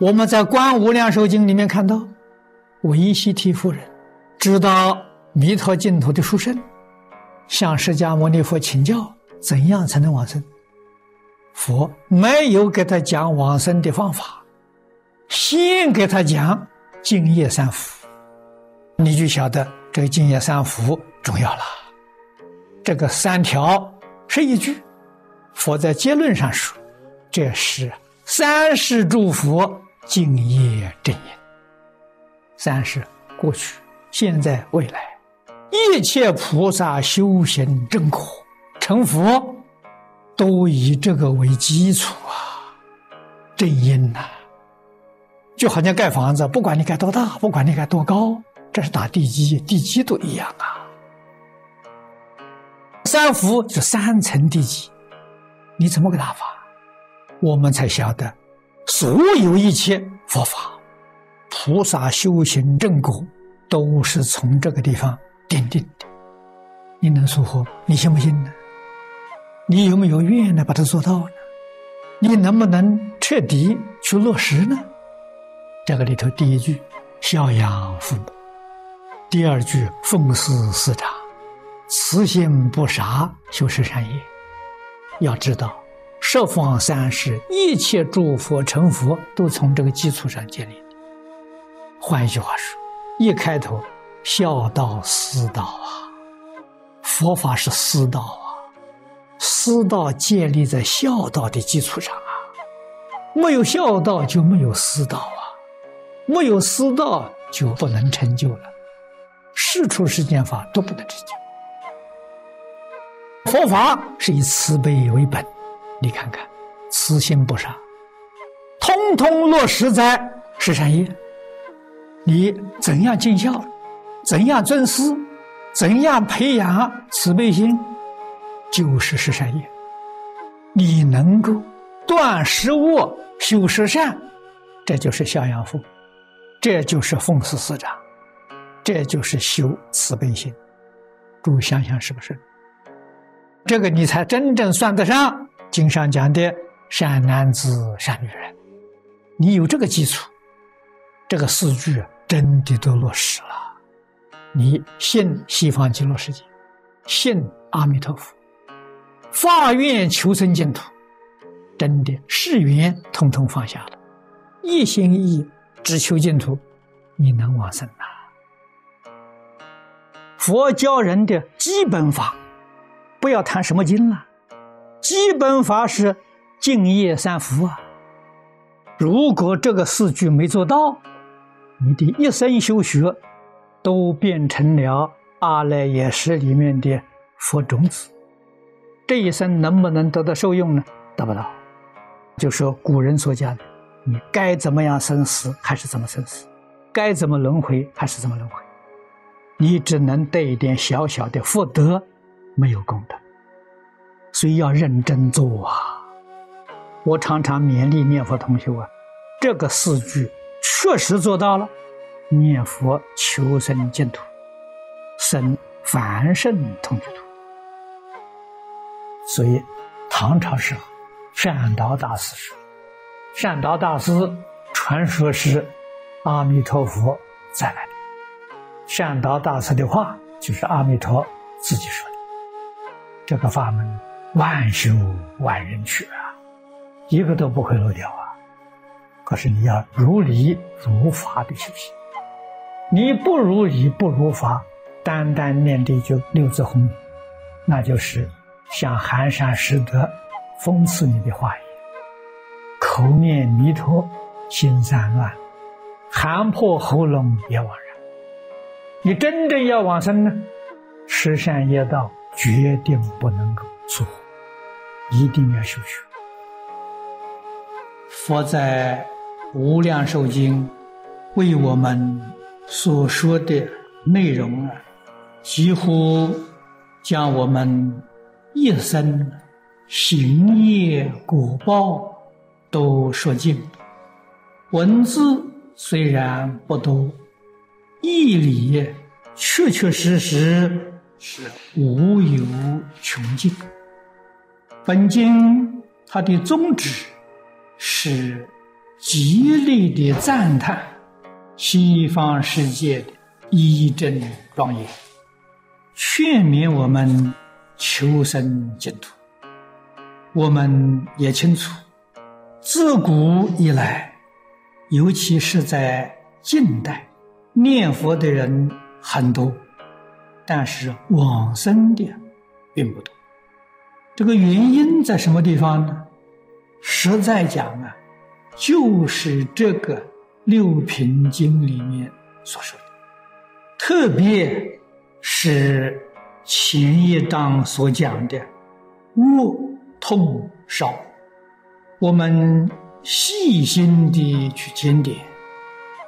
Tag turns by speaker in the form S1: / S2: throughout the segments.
S1: 我们在《观无量寿经》里面看到，维西提夫人知道弥陀净土的殊胜，向释迦牟尼佛请教怎样才能往生。佛没有给他讲往生的方法，先给他讲净业三福，你就晓得这个净业三福重要了。这个三条是一句，佛在结论上说，这是三世诸佛。敬业正因，三是过去、现在、未来，一切菩萨修行正果成佛，都以这个为基础啊，正因呐。就好像盖房子，不管你盖多大，不管你盖多高，这是打地基，地基都一样啊。三福是三层地基，你怎么个打法？我们才晓得。所有一切佛法，菩萨修行正果，都是从这个地方奠定的。你能说服？你信不信呢？你有没有愿呢？把它做到呢？你能不能彻底去落实呢？这个里头，第一句孝养父母，第二句奉事师长，慈心不杀，修持善业。要知道。十方三世一切诸佛成佛，都从这个基础上建立。换一句话说，一开头，孝道师道啊，佛法是师道啊，师道建立在孝道的基础上啊，没有孝道就没有师道啊，没有师道就不能成就了，世出世间法都不能成就。佛法是以慈悲为本。你看看，慈心不杀，通通落实在十善业。你怎样尽孝，怎样尊师，怎样培养慈悲心，就是十善业。你能够断食恶、修十善，这就是孝养父，这就是奉事师长，这就是修慈悲心。诸位想想是不是？这个你才真正算得上。经上讲的善男子、善女人，你有这个基础，这个四句真的都落实了。你信西方极乐世界，信阿弥陀佛，发愿求生净土，真的誓愿统统放下了，一心一意只求净土，你能往生呐？佛教人的基本法，不要谈什么经了。基本法是敬业三福啊！如果这个四句没做到，你的一生修学都变成了阿赖耶识里面的佛种子，这一生能不能得到受用呢？得不到。就说古人所讲的，你该怎么样生死还是怎么生死，该怎么轮回还是怎么轮回，你只能得一点小小的福德，没有功德。所以要认真做啊！我常常勉励念佛同学啊，这个四句确实做到了，念佛求生净土，生凡圣同居土。所以唐朝时候，善导大师说：“善导大师传说是阿弥陀佛再来，善导大师的话就是阿弥陀自己说的，这个法门。”万修万人去啊，一个都不会漏掉啊！可是你要如理如法的修行，你不如理不如法，单单念这句六字红，那就是像寒山拾得讽刺你的话一样，口念弥陀，心散乱，喊破喉咙也枉然。你真正要往生呢，十善业道决定不能够。错，一定要修学。佛在《无量寿经》为我们所说的内容啊，几乎将我们一生行业果报都说尽。文字虽然不多，义理确确实实是无有穷尽。本经它的宗旨是极力的赞叹西方世界的一真庄严，劝勉我们求生净土。我们也清楚，自古以来，尤其是在近代，念佛的人很多，但是往生的并不多。这个原因在什么地方呢？实在讲啊，就是这个六品经里面所说的，特别是前一章所讲的恶痛少，我们细心的去检点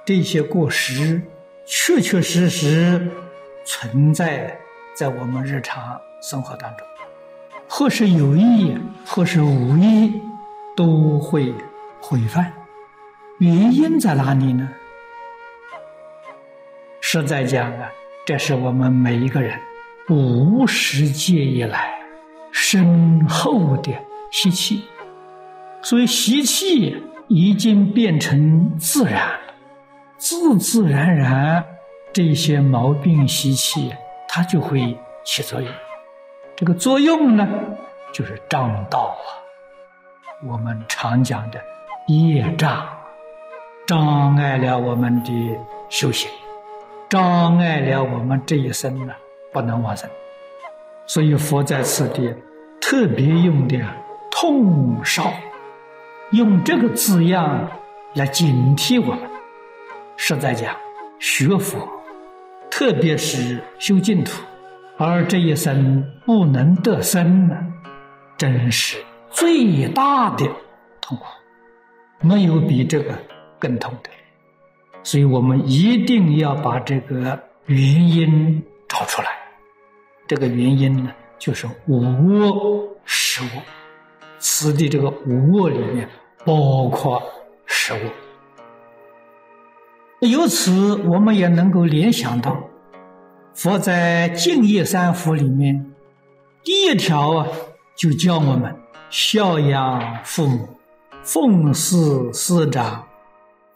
S1: 这些过失，确确实实存在在我们日常生活当中，或是有意，或是无意。都会毁犯，原因在哪里呢？实在讲啊，这是我们每一个人无始界以来深厚的习气，所以习气已经变成自然，自自然然这些毛病习气它就会起作用。这个作用呢，就是障道啊。我们常讲的业障，障碍了我们的修行，障碍了我们这一生呢，不能往生。所以佛在此地特别用的“痛少”，用这个字样来警惕我们。实在讲，学佛，特别是修净土，而这一生不能得生呢，真是。最大的痛苦，没有比这个更痛的，所以我们一定要把这个原因找出来。这个原因呢，就是无我实我。此地这个无我里面包括实我。由此，我们也能够联想到，佛在《净业三福》里面第一条啊，就教我们。孝养父母，奉事师长，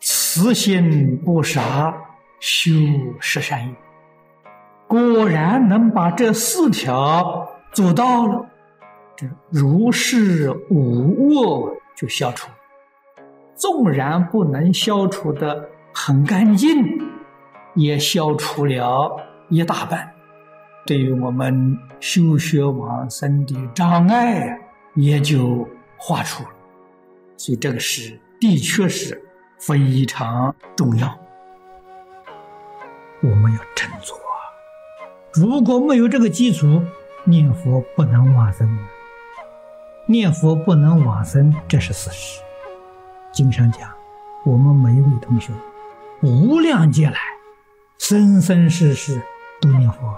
S1: 慈心不杀，修十善业。果然能把这四条做到了，这如是无我就消除。纵然不能消除的很干净，也消除了一大半。对于我们修学往生的障碍。也就化除了，所以这个是的确是非常重要。我们要振作啊！如果没有这个基础，念佛不能往生。念佛不能往生，这是事实。经上讲，我们每一位同学，无量劫来，生生世世都念佛，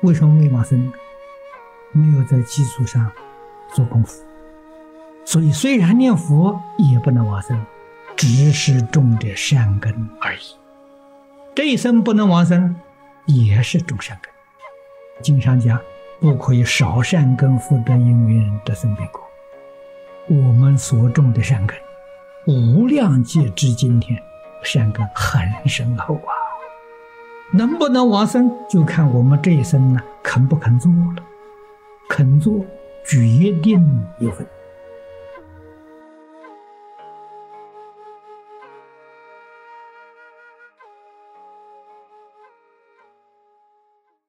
S1: 为什么没往生？没有在基础上。做功夫，所以虽然念佛也不能往生，只是种的善根而已。这一生不能往生，也是种善根。经上讲，不可以少善根福德因缘得生彼国。我们所种的善根，无量劫至今天，善根很深厚啊。能不能往生，就看我们这一生呢，肯不肯做了，肯做。决定有份。